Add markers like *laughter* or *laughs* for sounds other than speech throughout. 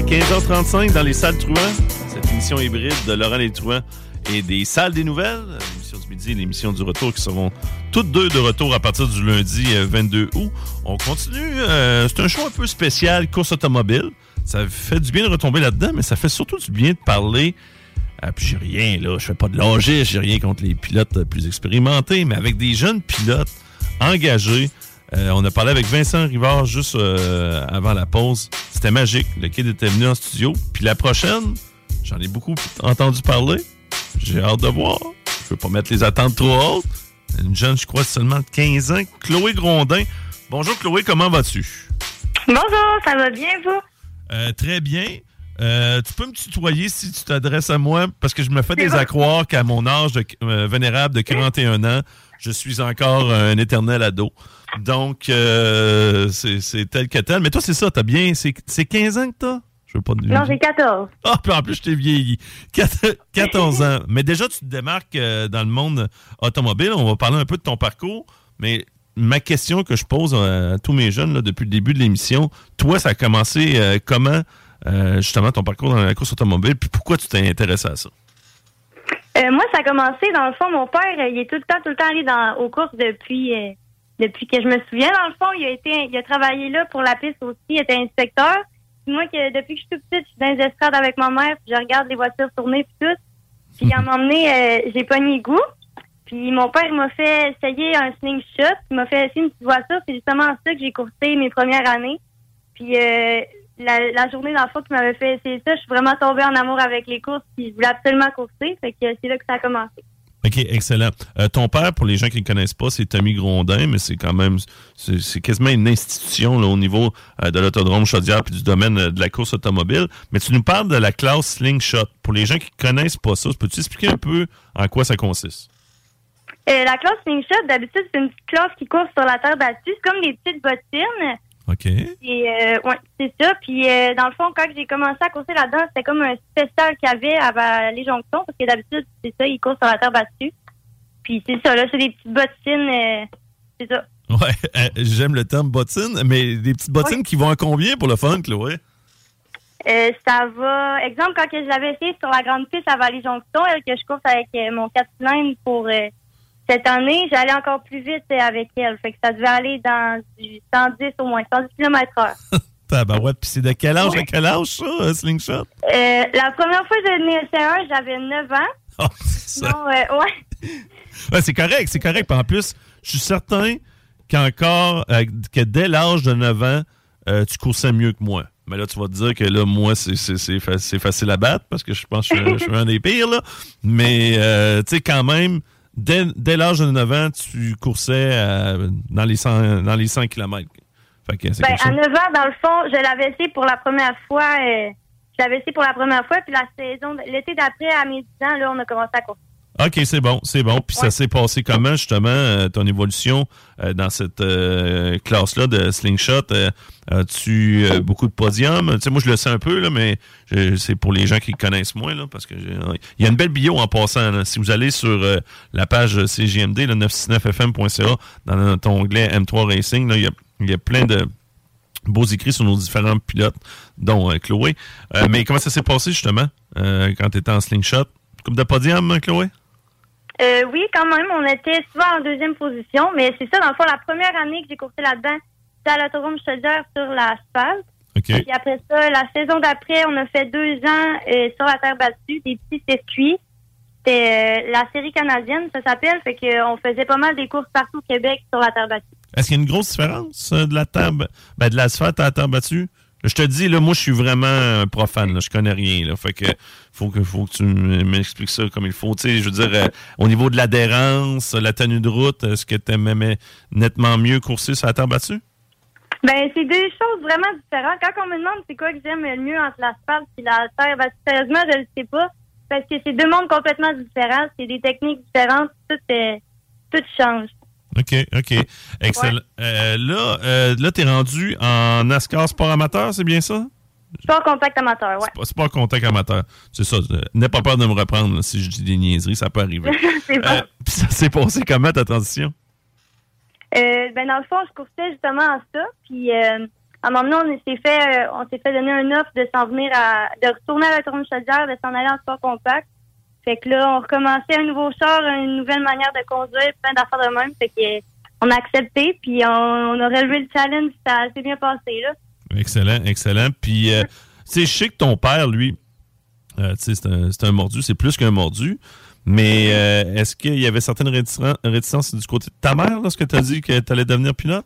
À 15h35 dans les salles Truand, cette émission hybride de Laurent Les Truand et des salles des nouvelles, l'émission du midi et l'émission du retour qui seront toutes deux de retour à partir du lundi euh, 22 août. On continue, euh, c'est un show un peu spécial, course automobile. Ça fait du bien de retomber là-dedans, mais ça fait surtout du bien de parler. Euh, puis j'ai rien, là, je fais pas de logique, j'ai rien contre les pilotes euh, plus expérimentés, mais avec des jeunes pilotes engagés. Euh, on a parlé avec Vincent Rivard juste euh, avant la pause. C'était magique. Le kid était venu en studio. Puis la prochaine, j'en ai beaucoup entendu parler. J'ai hâte de voir. Je veux pas mettre les attentes trop hautes. Une jeune, je crois, seulement de 15 ans. Chloé Grondin. Bonjour Chloé, comment vas-tu? Bonjour, ça va bien, vous? Euh, très bien. Euh, tu peux me tutoyer si tu t'adresses à moi? Parce que je me fais des à croire qu'à mon âge de, euh, vénérable de 41 ans, je suis encore un éternel ado. Donc, euh, c'est tel que tel. Mais toi, c'est ça, t'as bien... C'est c'est 15 ans que t'as? Je veux pas te- Non, j'ai 14. Ah, puis en plus, je t'ai vieilli. Quat- 14 ans. Mais déjà, tu te démarques euh, dans le monde automobile. On va parler un peu de ton parcours. Mais ma question que je pose à, tous mes jeunes là, depuis le début de l'émission, toi, ça a commencé euh, comment, euh, justement, ton parcours dans la course automobile? Puis pourquoi tu t'es intéressé à ça? Euh, moi, ça a commencé, dans le fond, mon père, il est tout le temps, tout le temps allé dans, aux courses depuis, depuis que je me souviens. Dans le fond, il a été, il a travaillé là pour la piste aussi, il était inspecteur. Puis moi, que, depuis que je suis toute petite, je suis dans les estrades avec ma mère, puis je regarde les voitures tourner puis tout. Puis à un moment donné, j'ai pogné le goût. Puis mon père m'a fait essayer un slingshot. Il m'a fait essayer une petite voiture. C'est justement ça que j'ai coursé mes premières années. Puis euh, la, la journée fond qui m'avait fait essayer ça, je suis vraiment tombée en amour avec les courses. Puis je voulais absolument courser. Fait que c'est là que ça a commencé. OK, excellent. Euh, ton père, pour les gens qui ne connaissent pas, c'est Tommy Grondin, mais c'est quand même, c'est quasiment une institution là, au niveau euh, de l'autodrome Chaudière puis du domaine euh, de la course automobile. Mais tu nous parles de la classe Slingshot. Pour les gens qui ne connaissent pas ça, peux-tu expliquer un peu en quoi ça consiste? La classe slingshot, d'habitude, c'est une classe qui court sur la terre battue. C'est comme des petites bottines. OK. Et euh, ouais, c'est ça. Puis euh, dans le fond, quand j'ai commencé à courser là-dedans, c'était comme un spécial qu'il y avait avant les jonctions, parce que d'habitude, c'est ça, ils courent sur la terre battue. Puis c'est ça, là, c'est des petites bottines, euh, c'est ça. Ouais, *laughs* euh, j'aime le terme bottine, mais des petites bottines qui vont à combien pour le fun, Chloé? Euh, ça va. Exemple, quand je l'avais essayé sur la grande piste à Vallée-Jonction, elle, que je course avec mon 4 cylindres pour euh, cette année, j'allais encore plus vite euh, avec elle. Fait que ça devait aller dans du 110 au moins, 110 km heure. *laughs* Tabarouette, puis c'est de quel âge à quel âge, ça, euh, Slingshot? Euh, la première fois que j'ai donné un j'avais 9 ans. Ah, c'est ça. Non, euh, ouais. *laughs* Ouais, c'est correct, c'est correct. Puis en plus, je suis certain qu'encore, euh, que dès l'âge de 9 ans, tu coursais mieux que moi. Mais là, tu vas te dire que là, moi, c'est- c'est c'est fa- c'est facile à battre parce que je pense que je suis, je suis un des pires, là. Mais, tu sais, quand même, dès, dès l'âge de 9 ans, tu coursais euh, dans, les 100, dans les 100 km. Fait que Ben, à chose. 9 ans, dans le fond, je l'avais essayé pour la première fois. euh, je l'avais essayé pour la première fois, puis la saison, l'été d'après, à mes 10 ans, là, on a commencé à courir. OK, c'est bon, c'est bon. Puis ça s'est passé comment, justement, euh, ton évolution euh, dans cette euh, classe-là de slingshot? Euh, As-tu euh, beaucoup de podiums? Tu sais, moi, je le sais un peu, là, mais je- c'est pour les gens qui connaissent moins, là, parce que j'ai- il y a une belle bio en passant. là. Si vous allez sur euh, la page CGMD, le 969fm.ca, dans notre onglet M3 Racing, là, il y a, il y a plein de beaux écrits sur nos différents pilotes, dont euh, Chloé. Euh, mais comment ça s'est passé, justement, euh, quand tu étais en slingshot? Coupe de podium, Chloé? Euh, oui, quand même, on était souvent en deuxième position, mais c'est ça, dans le fond, la première année que j'ai coursé là-dedans, à l'autodrome Chaudière sur l'asphalte. OK. Puis après ça, la saison d'après, on a fait deux ans euh, sur la terre battue, des petits circuits. C'était euh, la série canadienne, ça s'appelle. Fait qu'on faisait pas mal des courses partout au Québec sur la terre battue. Est-ce qu'il y a une grosse différence de la terre, ben, de l'asphalte à la terre battue? Je te dis, là, moi, je suis vraiment profane. Là, je connais rien. Là, fait que faut que faut que tu m'expliques ça comme il faut. Tu sais, je veux dire, euh, au niveau de l'adhérence, la tenue de route, est-ce que tu aimais nettement mieux courser sur la terre battue? Ben, c'est deux choses vraiment différentes. Quand on me demande c'est quoi que j'aime le mieux entre l'asphalte et la terre, ben, sérieusement, je le sais pas. Parce que c'est deux mondes complètement différents. C'est des techniques différentes. Tout, euh, tout change. OK, OK. Excellent. Euh, là, euh, là tu es rendu en NASCAR sport amateur, c'est bien ça? Sport contact amateur, ouais. Sport contact amateur. C'est ça. euh, N'aie pas peur de me reprendre là, si je dis des niaiseries, ça peut arriver. *laughs* c'est bon. Euh, *laughs* puis ça s'est passé comment ta transition? Euh, ben dans le fond, je coursais justement en ça. Puis euh, à un moment donné, on s'est fait, on s'est fait donner un offre de s'en venir à, de retourner à la tourne chaudière, de s'en aller en sport compact. Fait que là, on recommençait un nouveau char, une nouvelle manière de conduire, plein d'affaires de même. Fait que euh, on a accepté, puis on, a relevé le challenge, ça s'est bien passé là. Excellent, excellent. Puis, euh, tu sais, je sais que ton père, lui, euh, c'est un, un mordu, c'est plus qu'un mordu. Mais euh, est-ce qu'il y avait certaines réticen- réticences du côté de ta mère lorsque tu as dit que tu allais devenir pilote?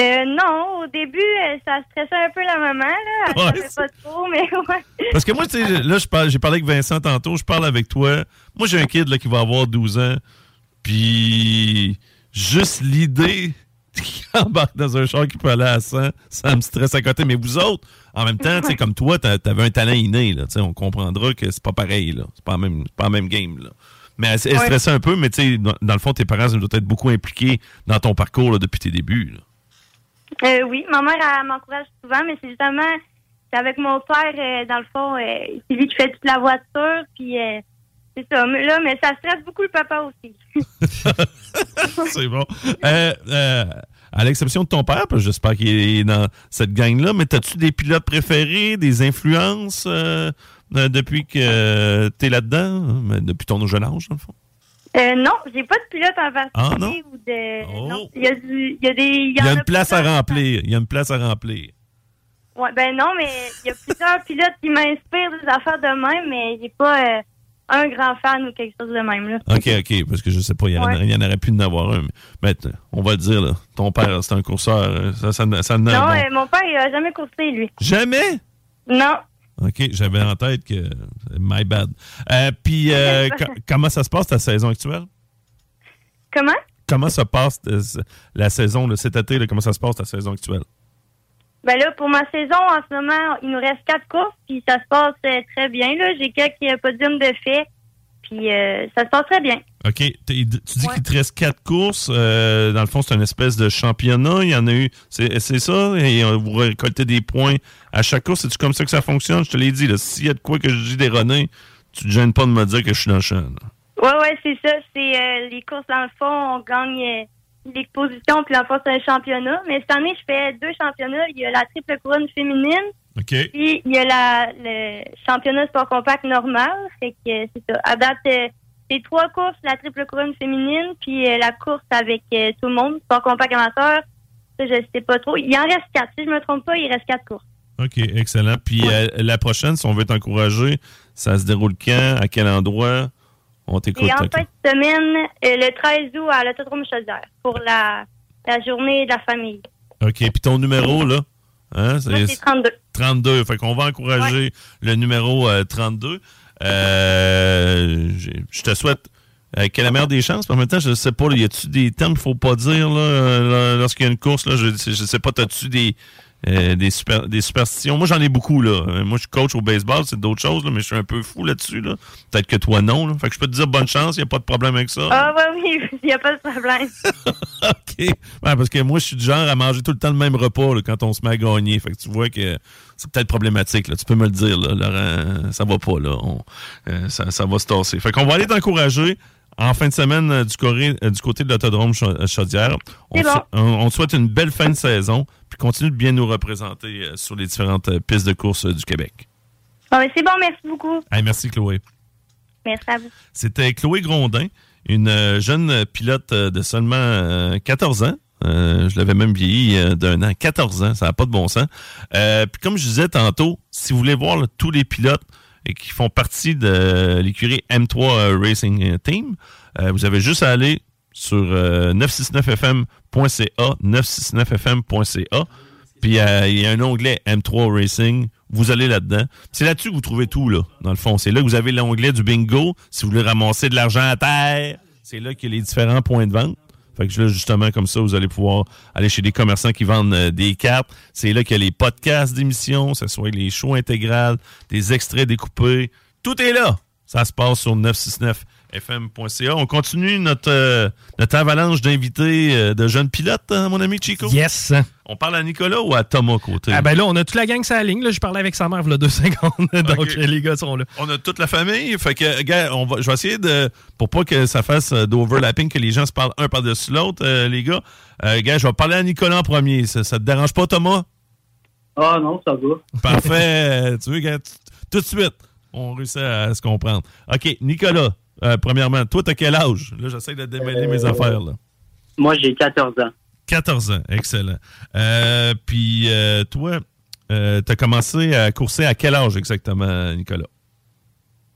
Euh, non, au début, euh, ça stressait un peu la maman, là. Ouais, pas trop, mais *laughs* ouais. Parce que moi, tu sais, là, je parle- j'ai parlé avec Vincent tantôt, je parle avec toi. Moi, j'ai un kid là, qui va avoir 12 ans. Puis, juste l'idée *laughs* qu'il embarque dans un char qui peut aller à 100, ça me stresse à côté. Mais vous autres, en même temps, tu sais, comme toi, t'a- t'avais un talent inné. Là, tu sais, on comprendra que c'est pas pareil. là. C'est pas, même- pas la même game. Là. Mais elle, elle Ouais. stressait un peu, mais tu sais, dans, dans le fond, tes parents ils doivent être beaucoup impliqués dans ton parcours là, depuis tes débuts. là. Euh, oui, ma mère m'encourage souvent, mais c'est justement avec mon père, euh, dans le fond, euh, c'est lui qui fait toute la voiture, puis euh, c'est ça. Mais Là, mais ça stresse beaucoup le papa aussi. *laughs* c'est bon. À l'exception de ton père, parce que j'espère qu'il est dans cette gang-là, mais as-tu des pilotes préférés, des influences depuis que tu es là-dedans, depuis ton jeune âge, dans le fond? Euh, non, j'ai pas de pilote en particulier Ah, non? ou de. Oh. Non, il y a du, il y a des. Il y a une place à remplir. Il y a une place à remplir. Ouais, ben non, mais il y a plusieurs pilotes qui m'inspirent des affaires de même, mais j'ai pas euh, un grand fan ou quelque chose de même là. OK, OK, parce que je sais pas, il y, en, Ouais. y en aurait pu en avoir un. Mais, on va le dire, là, ton père, c'est un courseur. euh, Ça, ça, Non, bon. euh, mon père, il a jamais coursé, lui. Jamais? Non. OK, j'avais en tête que... My bad. Euh, Puis, euh, co- comment ça se passe, ta saison actuelle? Comment? comment se passe euh, la saison de cet été? là, comment ça se passe ta saison actuelle? Ben là, pour ma saison, en ce moment, il nous reste quatre courses, puis ça se passe euh, très bien. J'ai quelques euh, podiums de fait, puis euh, ça se passe très bien. OK. Tu dis Ouais. qu'il te reste quatre courses. euh, dans le fond, c'est une espèce de championnat. Il y en a eu. C'est ça? Et euh, vous récoltez des points à chaque course. C'est-tu comme ça que ça fonctionne? Je te l'ai dit. S'il y a de quoi que je dis d'erroné, tu te gênes pas de me dire que je suis dans le champ. là. Ouais, ouais, c'est ça. C'est euh, les courses, dans le fond, on gagne les positions, puis dans le fond, c'est un championnat. Mais cette année, je fais deux championnats. Il y a la triple couronne féminine, OK. puis il y a la, le championnat sport compact normal. Fait que euh, c'est ça. À date, euh, c'est trois courses, la triple couronne féminine, puis euh, la course avec euh, tout le monde, sport compact amateur. Ça, je sais pas trop. Il en reste quatre. Si je me trompe pas, il reste quatre courses. OK, excellent. Puis euh, la prochaine, si on veut t'encourager, ça se déroule quand? À quel endroit? On t'écoute. Et en fin de semaine, le 13 août à l'autodrome Chaudière pour la, la journée de la famille. OK. Puis ton numéro, là? Hein? C'est 32. 32. Fait qu'on va encourager le numéro euh, 32. Euh, j'ai- je te souhaite euh, que la meilleure des chances. En même temps, je ne sais pas, y a-tu des termes qu'il faut pas dire là, euh, lorsqu'il y a une course? Là, je ne sais pas, as-tu des, euh, des, super, des superstitions? Moi, j'en ai beaucoup. là. Moi, je suis coach au baseball, c'est d'autres choses, là, mais je suis un peu fou là-dessus. Là. Peut-être que toi, non. Là. Fait que je peux te dire bonne chance, il n'y a pas de problème avec ça. Ah, ouais, oui, *laughs* il n'y a pas de problème. *laughs* OK. Ouais, parce que moi, je suis du genre à manger tout le temps le même repas là, quand on se met à gagner. Fait que tu vois que c'est peut-être problématique. Là. Tu peux me le dire, là, Laurent. Ça va pas, là. On- euh, ça, ça va se tasser. Fait qu'on va aller t'encourager en fin de semaine euh, du, coré- euh, du côté de l'autodrome Cha- Chaudière. Bon. on- on te souhaite une belle fin de saison. Puis continue de bien nous représenter euh, sur les différentes euh, pistes de course euh, du Québec. Mais c'est bon, merci beaucoup. Hey, merci, Chloé. Merci à vous. C'était Chloé Grondin, une jeune pilote de seulement euh, 14 ans, Euh, je l'avais même vieilli euh, d'un an, 14 ans, ça n'a pas de bon sens. Euh, puis comme je disais tantôt, si vous voulez voir là, tous les pilotes qui font partie de l'écurie M3 Racing Team, vous avez juste à aller sur 969fm.ca, 969fm.ca, puis il y a un onglet M3 Racing vous allez là-dedans. C'est là-dessus que vous trouvez tout, là, dans le fond. C'est là que vous avez l'onglet du bingo. Si vous voulez ramasser de l'argent à terre, c'est là qu'il y a les différents points de vente. Fait que là, justement, comme ça, vous allez pouvoir aller chez des commerçants qui vendent euh, des cartes. C'est là qu'il y a les podcasts d'émissions, ce soit les shows intégrales, des extraits découpés. Tout est là. Ça se passe sur 969 fm.ca. On continue notre, euh, notre avalanche d'invités euh, de jeunes pilotes, hein, mon ami Chico? Yes! On parle à Nicolas ou à Thomas côté? Ah ben là, on a toute la gang sur la ligne. Là, je parlais avec sa mère il y a deux *laughs* secondes. Donc les gars sont là. On a toute la famille. Fait que, gars, on va, je vais essayer de. Pour pas que ça fasse euh, d'overlapping, que les gens se parlent un par-dessus l'autre, les gars. gars, je vais parler à Nicolas en premier. Ça, ça te dérange pas, Thomas? Ah non, ça va. *laughs* Parfait. tu veux, gars, tout de suite, on réussit à se comprendre. OK, Nicolas, euh, premièrement, toi, t'as quel âge? Là, j'essaie de démêler mes euh, affaires. Là. Moi, j'ai 14 ans. 14 ans, excellent. Euh, puis, toi, t'as commencé à courser à quel âge exactement, Nicolas?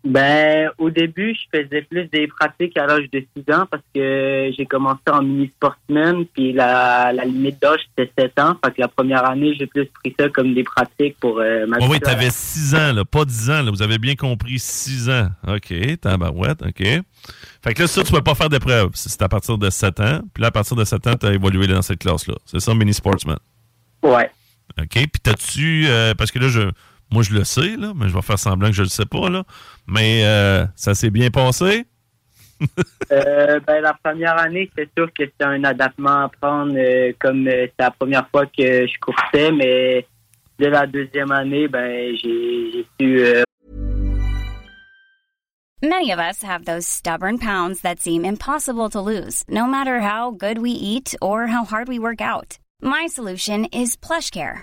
Ben, au début, je faisais plus des pratiques à l'âge de 6 ans parce que j'ai commencé en mini-sportsman, puis la, la limite d'âge, c'était 7 ans. Fait que la première année, j'ai plus pris ça comme des pratiques pour euh, ma oh Oui, t'avais 6 ans, là, pas 10 ans. Là, vous avez bien compris, 6 ans. OK, tabarouette, OK. Fait que là, ça, tu ne peux pas faire d'épreuve. C'est à partir de 7 ans. Puis là, à partir de 7 ans, tu as évolué dans cette classe-là. C'est ça, mini-sportsman? Ouais. OK, puis t'as-tu... Euh, parce que là, je moi, je le sais, là, mais je vais faire semblant que je le sais pas. Là. Mais euh, ça s'est bien passé? *laughs* euh, ben, la première année, c'est sûr que c'était un adaptement à prendre euh, comme euh, c'est la première fois que je coursais, mais dès la deuxième année, ben, j'ai su. Euh... Many of us have those stubborn pounds that seem impossible to lose, no matter how good we eat or how hard we work out. My solution is PlushCare.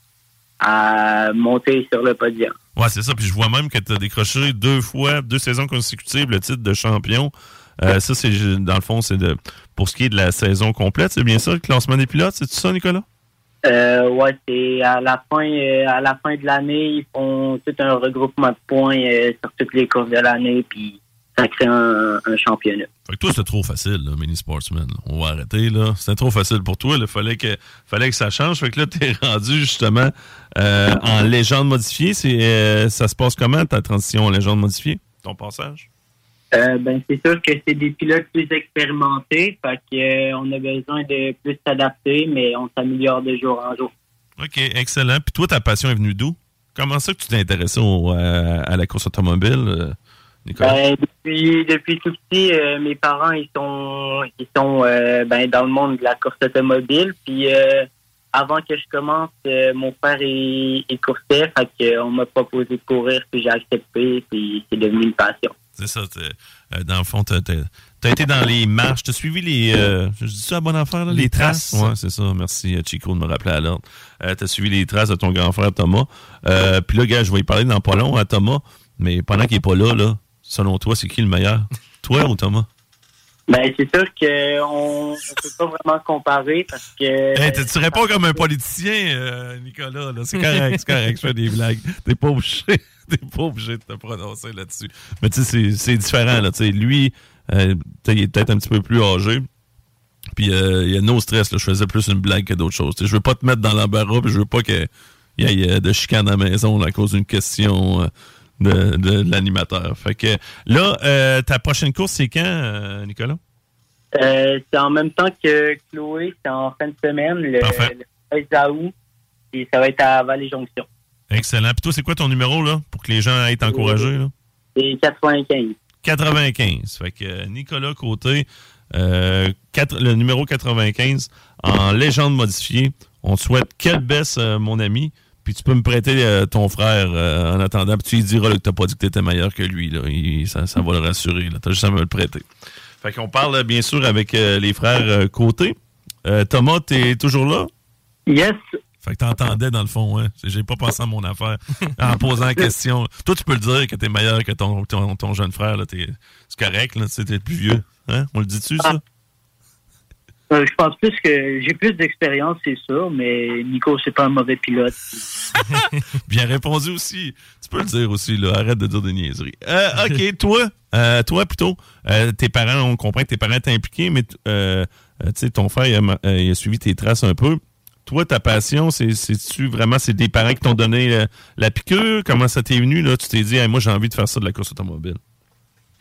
à monter sur le podium. Ouais, c'est ça. Puis je vois même que tu as décroché deux fois, deux saisons consécutives, le titre de champion. Euh, ça, c'est dans le fond, c'est de pour ce qui est de la saison complète, c'est bien ça, le classement des pilotes, c'est ça, Nicolas? Euh, ouais, c'est à la fin euh, à la fin de l'année, ils font tout un regroupement de points euh, sur toutes les courses de l'année, puis ça crée un, championnat. Fait que toi, c'est trop facile, là, mini sportsman. On va arrêter, là. C'était trop facile pour toi. Il fallait que, fallait que ça change. Fait que là, t'es *laughs* rendu justement euh, en légende modifiée. C'est, euh, ça se passe comment, ta transition en légende modifiée, ton passage? Euh, ben, c'est sûr que c'est des pilotes plus expérimentés. Fait qu'on a besoin de plus s'adapter, mais on s'améliore de jour en jour. OK, excellent. Puis toi, ta passion est venue d'où? Comment ça que tu t'es intéressé à la course automobile? Ben, depuis, depuis tout petit, euh, mes parents ils sont ils sont euh, ben, dans le monde de la course automobile. Puis euh, avant que je commence, mon père il, il coursait, fait qu'on m'a proposé de courir, puis j'ai accepté, puis c'est devenu une passion. C'est ça. dans le fond, tu as, été dans les marches, tu as suivi les. je dis ça à bonne affaire, là, les, traces? Oui, c'est ça. Merci, Chico, de me rappeler à l'ordre. tu as suivi les traces de ton grand frère Thomas. puis là, gars, je vais y parler dans pas long à Thomas, mais pendant qu'il n'est pas là, là, selon toi, c'est qui le meilleur? Toi ou Thomas? Ben, c'est sûr qu'on ne peut pas vraiment comparer parce que. tu réponds comme un politicien, euh, Nicolas. C'est correct, c'est correct, je fais des blagues. T'es pas obligé. *laughs* T'es pas obligé de te prononcer là-dessus. Mais tu sais, c'est différent. Là, lui, euh, il est peut-être un petit peu plus âgé. Puis euh, il y a no stress. Là, je faisais plus une blague que d'autres choses. Je veux pas te mettre dans l'embarras, puis je veux pas qu'il il y ait de chicane à la maison à cause d'une question de, de, l'animateur. Fait que là, ta prochaine course, c'est quand, Nicolas? c'est en même temps que Chloé, c'est en fin de semaine, le, le 16 août, et ça va être à Vallée-Jonction. Excellent. Puis toi, c'est quoi ton numéro, là, pour que les gens aient encouragés? C'est 95. 95. Fait que Nicolas Côté, euh, le numéro 95, en légende modifiée. On te souhaite quelle baisse, euh, mon ami. Puis tu peux me prêter euh, ton frère en attendant. Puis tu lui diras que t'as pas dit que t'étais meilleur que lui. Là. ça, ça va le rassurer. T'as juste à me le prêter. Fait qu'on parle bien sûr avec les frères Côté. Thomas, t'es toujours là? Yes. Fait que t'entendais dans le fond, hein. J'ai pas pensé à mon affaire *laughs* en posant la question. Toi, tu peux le dire que t'es meilleur que ton, ton, jeune frère, là. C'est correct, là. T'es plus vieux. Hein? On le dit-tu, ça? Euh, je pense plus que j'ai plus d'expérience, c'est sûr, mais Nico, c'est pas un mauvais pilote. *laughs* Bien répondu aussi. Tu peux le dire aussi, là. Arrête de dire des niaiseries. Euh, OK, *laughs* toi, euh, toi plutôt, tes parents, on comprend que tes parents t'ont impliqué, mais tu sais, ton frère, il a, suivi tes traces un peu toi, ta passion, c'est-tu vraiment, c'est des parents qui t'ont donné euh, la piqûre? Comment ça t'est venu, là? Tu t'es dit, moi, j'ai envie de faire ça de la course automobile.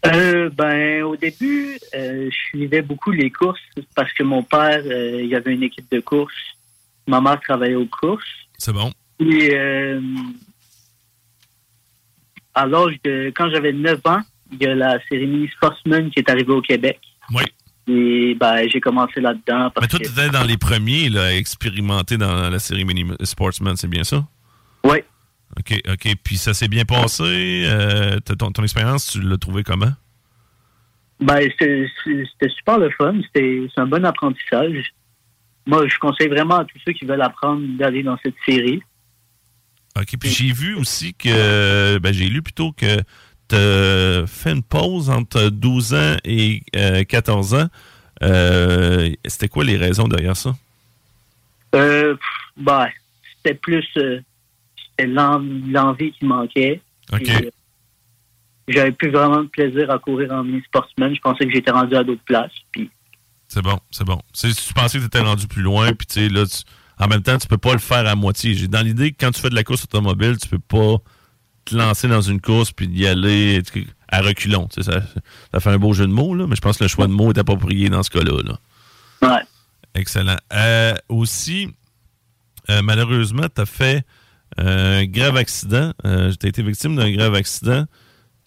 Euh, ben, au début, euh, je suivais beaucoup les courses parce que mon père, il y avait une équipe de courses. Ma mère travaillait aux courses. C'est bon. Et à l'âge de, quand j'avais 9 ans, il y a la cérémonie Sportsman qui est arrivée au Québec. Oui. Et ben, j'ai commencé là-dedans. Mais toi, tu étais dans les premiers là, à expérimenter dans la série Mini Sportsman, c'est bien ça? Oui. OK, OK. Puis ça s'est bien passé. Euh, ton, ton expérience, tu l'as trouvé comment? Ben, c'était super le fun. C'est un bon apprentissage. Moi, je conseille vraiment à tous ceux qui veulent apprendre d'aller dans cette série. OK. Puis j'ai vu aussi que, ben, j'ai lu plutôt que tu fait une pause entre 12 ans et 14 euh, ans. Euh, c'était quoi les raisons derrière ça? Euh, ben, c'était plus c'était l'envie qui manquait. J'avais plus vraiment de plaisir à courir en mini-sportsman. Je pensais que j'étais rendu à d'autres places. Puis... C'est bon, c'est bon. Tu pensais que tu étais rendu plus loin, puis tu sais, là, en même temps, tu peux pas le faire à moitié. J'ai dans l'idée que quand tu fais de la course automobile, tu peux pas te lancer dans une course puis d'y aller à reculons. Ça, ça fait un beau jeu de mots, là, mais je pense que le choix de mots est approprié dans ce cas-là. Ouais. Excellent. Euh, aussi, euh, malheureusement, tu as fait un grave accident. Euh, tu as été victime d'un grave accident.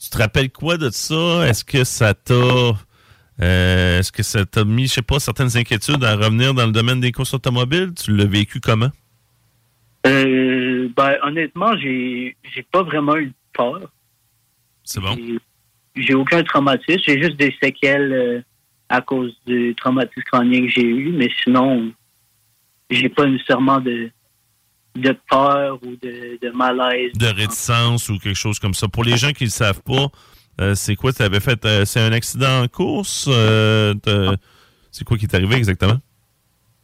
Tu te rappelles quoi de ça? Est-ce que ça t'a. Est-ce que ça t'a mis, je sais pas, certaines inquiétudes à revenir dans le domaine des courses automobiles? Tu l'as vécu comment? Euh, ben, honnêtement, j'ai, j'ai pas vraiment eu peur. C'est bon. J'ai, aucun traumatisme. J'ai juste des séquelles euh, à cause du traumatisme crânien que j'ai eu, mais sinon, j'ai pas nécessairement de, de peur ou de, de, malaise. De réticence ou quelque chose comme ça. Pour les gens qui ne le savent pas, euh, c'est quoi tu avais fait? c'est un accident en course? c'est quoi qui est arrivé exactement?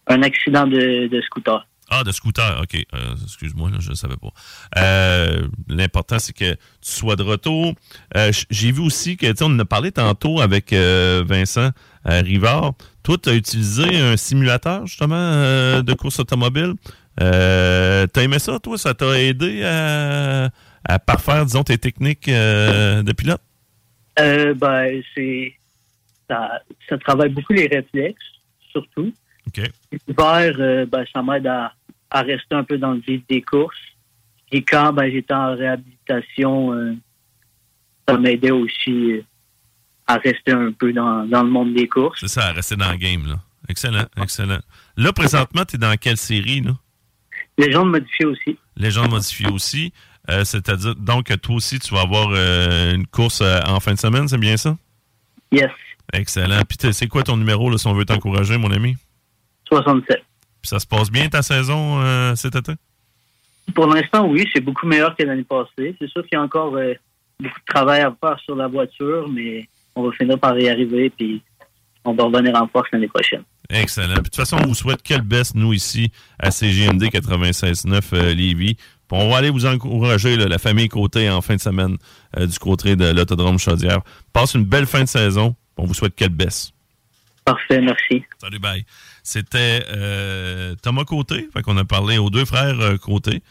Un accident de, de scooter. Ah, de scooter, OK. Euh, excuse-moi, je ne savais pas. Euh, l'important, c'est que tu sois de retour. Euh, j'ai vu aussi que, tu on en a parlé tantôt avec Vincent Rivard. Toi, tu as utilisé un simulateur, justement, de course automobile? Euh, T'as aimé ça, toi? Ça t'a aidé à, parfaire, disons, tes techniques de pilote? ben, c'est... Ça, ça travaille beaucoup les réflexes, surtout. OK. L'hiver, ben, ça m'aide à, à rester un peu dans le vif des courses. Et quand ben, j'étais en réhabilitation, euh, ça m'aidait aussi euh, à rester un peu dans, le monde des courses. C'est ça, à rester dans le game. Là. Excellent, excellent. Là, présentement, tu es dans quelle série? Là? Légende modifiée aussi. Légende modifiée aussi. Euh, c'est-à-dire, donc, toi aussi, tu vas avoir une course en fin de semaine, c'est bien ça? Yes. Excellent. Puis, c'est quoi ton numéro, là, si on veut t'encourager, mon ami? 67. Puis ça se passe bien ta saison euh, cet été? Pour l'instant, oui, c'est beaucoup meilleur que l'année passée. C'est sûr qu'il y a encore euh, beaucoup de travail à faire sur la voiture, mais on va finir par y arriver, puis on va revenir en force l'année prochaine. Excellent. de toute façon, on vous souhaite quelle baisse, nous, ici, à CGMD 96.9 euh, Lévis. on va aller vous encourager, la famille Côté, en fin de semaine, du côté de l'Autodrome Chaudière. Passe une belle fin de saison. On vous souhaite quelle baisse. Parfait, merci. Salut, bye. C'était euh, Thomas Côté. Fait qu'on a parlé aux deux frères euh, Côté.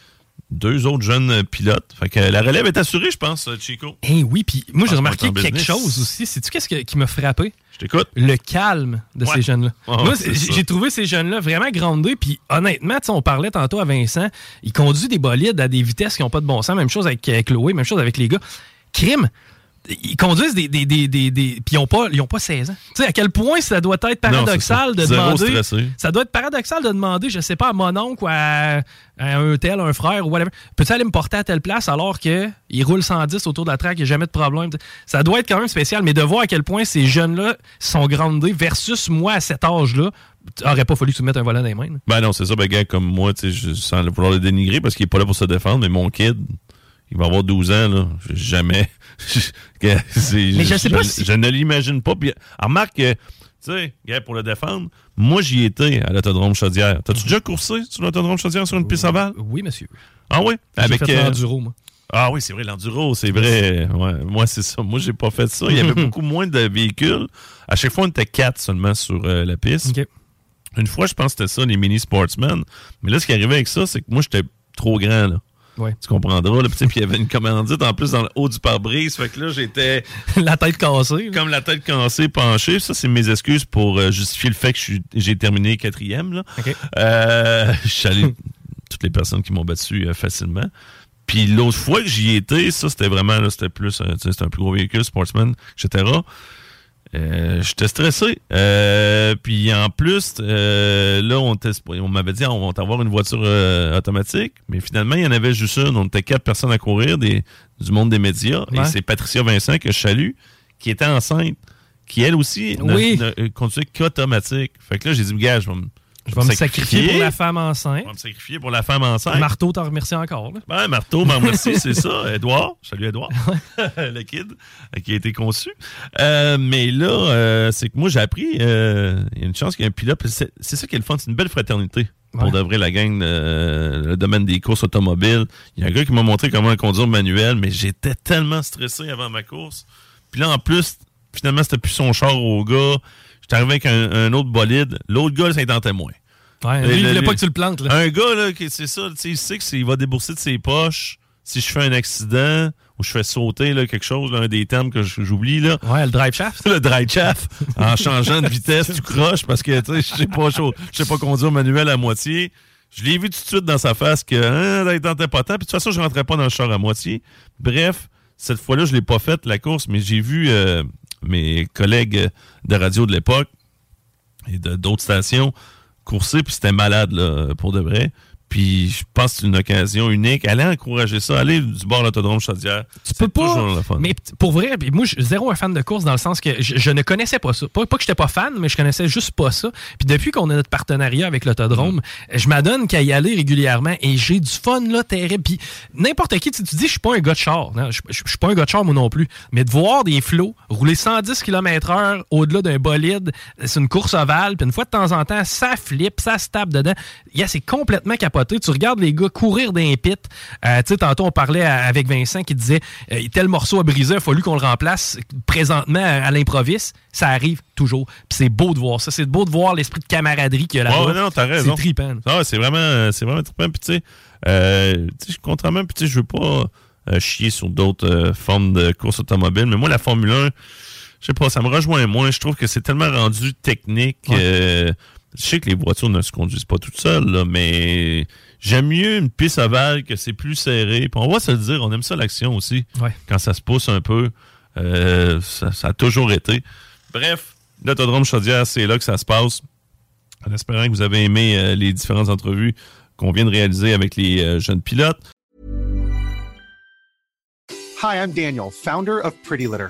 Deux autres jeunes euh, pilotes. Fait que la relève est assurée, je pense, euh, Chico. Eh oui, puis moi, j'ai remarqué quelque business. chose aussi. Sais-tu qu'est-ce que- qui m'a frappé? Je t'écoute. Le calme de Ouais. ces jeunes-là. Ah, moi, j'ai trouvé ces jeunes-là vraiment grandés. Puis honnêtement, tu sais, on parlait tantôt à Vincent, il conduit des bolides à des vitesses qui n'ont pas de bon sens. Même chose avec, avec Chloé, même chose avec les gars. Crime! Ils conduisent des. des, des, des, des- puis ils n'ont pas, ils ont pas 16 ans. Tu sais, à quel point ça doit être paradoxal Non, de. Zéro demander. stressé. Ça doit être paradoxal de demander, je sais pas, à mon oncle ou à, à un tel, un frère ou whatever. Peux-tu aller me porter à telle place alors qu'il roule 110 autour de la traque, il n'y a jamais de problème? Ça doit être quand même spécial, mais de voir à quel point ces jeunes-là sont grandés versus moi à cet âge-là, aurait pas fallu que tu mettes un volant dans les mains. là. Ben non, c'est ça, ben gars, comme moi, tu sais, sans vouloir le dénigrer parce qu'il est pas là pour se défendre, mais mon kid, il va avoir 12 ans, là. Jamais. *laughs* Mais je sais pas je, si- je ne l'imagine pas. Puis, remarque que, tu sais, pour le défendre, moi, j'y étais à l'autodrome Chaudière. T'as-tu déjà coursé sur l'autodrome Chaudière sur une piste ovale? Oui, monsieur. Ah oui? Fait euh, l'enduro, moi. Ah oui, c'est vrai, l'enduro, c'est vrai. Ouais, moi, c'est ça. Moi, j'ai pas fait ça. Il y avait *laughs* beaucoup moins de véhicules. À chaque fois, on était quatre seulement sur euh, la piste. Une fois, je pense que c'était ça, les mini sportsmen. Mais là, ce qui arrivait avec ça, c'est que moi, j'étais trop grand, là. Ouais. Tu comprendras. Puis, il y avait une commandite en plus dans le haut du pare-brise. Fait que là, j'étais *laughs* la tête cassée. comme la tête cassée, penchée. Ça, c'est mes excuses pour euh, justifier le fait que j'ai terminé quatrième, là. Euh, *laughs* je *laughs* toutes les personnes qui m'ont battu euh, facilement. Puis l'autre fois que j'y étais, ça c'était vraiment là, c'était plus, un plus gros véhicule, sportsman, etc. Euh, J'étais stressé. Euh, puis en plus, euh, là, on, on m'avait dit on va avoir une voiture euh, automatique, mais finalement, il y en avait juste une. On était quatre personnes à courir des, du monde des médias. Ouais. Et c'est Patricia Vincent que je salue, qui était enceinte, qui elle aussi ne, Oui. ne, euh, conduisait qu'automatique. Fait que là, j'ai dit, gars, je vais me, Je vais me sacrifier pour la femme enceinte. je vais me sacrifier pour la femme enceinte. Marteau t'en remercie encore. là. Ben, Marteau, ben, merci, c'est ça. *laughs* Edouard, salut Edouard, *laughs* le kid euh, qui a été conçu. Euh, mais là, euh, c'est que moi, j'ai appris, euh, il y a une chance qu'il y ait un pilote. C'est ça qui est le fun, c'est une belle fraternité. Pour Ouais. de vrai, la gang, le domaine des courses automobiles. Il y a un gars qui m'a montré comment conduire manuel, mais j'étais tellement stressé avant ma course. Puis là, en plus, finalement, c'était plus son char au gars. J'étais arrivé avec un, un autre bolide. L'autre gars, moins. Ouais, Le- lui, il voulait pas que tu le plantes. Là. Un gars, là, c'est ça, tu sais, il sait qu'il va débourser de ses poches si je fais un accident ou je fais sauter là, quelque chose, là, un des termes que j'oublie, là. Ouais, le drive shaft. *laughs* Le chaff, en changeant de vitesse, tu croches parce que, je sais pas, sais pas conduire manuel à moitié. Je l'ai vu tout de suite dans sa face que, hein, ne tentait pas tant. Puis de toute façon, je rentrais pas dans le char à moitié. Bref, cette fois-là, je l'ai pas faite, la course, mais j'ai vu euh, mes collègues de radio de l'époque et d'autres stations courser, puis c'était malade, pour de vrai. Puis je pense que c'est une occasion unique. Allez encourager ça. Allez du bord de l'autodrome Chaudière. Tu peux pas. toujours le fun. Mais pour vrai, moi, je suis zéro un fan de course dans le sens que je, je ne connaissais pas ça. Pas, pas que j'étais pas fan, mais je connaissais juste pas ça. Puis depuis qu'on a notre partenariat avec l'autodrome, je m'adonne qu'à y aller régulièrement et j'ai du fun là terrible. Puis n'importe qui, tu, tu dis, je suis pas un gars de char. Non, je, je- je suis pas un gars de char moi non plus. Mais de voir des flots rouler 110 km/h au-delà d'un bolide, c'est une course ovale. Puis une fois de temps en temps, ça flippe, ça se tape dedans. Yeah, c'est complètement capoté. Tu regardes les gars courir les pits. Euh, tu sais, tantôt, on parlait à- avec Vincent qui disait euh, tel morceau a brisé, il a fallu qu'on le remplace présentement à, à l'improviste. Ça arrive toujours. Puis c'est beau de voir ça. C'est beau de voir l'esprit de camaraderie qu'il y a là-bas. Ouais, non, t'as raison. C'est trippant. Ah, c'est vraiment, c'est vraiment trippant. Puis, tu sais, euh, contrairement, puis, tu sais, je veux pas euh, chier sur d'autres euh, formes de course automobile, mais moi, la Formule 1, je sais pas, ça me rejoint moins. Je trouve que c'est tellement rendu technique. Ouais. Je sais que les voitures ne se conduisent pas toutes seules, là, mais j'aime mieux une piste ovale que c'est plus serré. Puis on va se le dire, on aime ça l'action aussi. Ouais. Quand ça se pousse un peu, euh, ça, ça a toujours été. Bref, l'autodrome Chaudière, c'est là que ça se passe. En espérant que vous avez aimé euh, les différentes entrevues qu'on vient de réaliser avec les euh, jeunes pilotes. Hi, I'm Daniel, founder of Pretty Litter.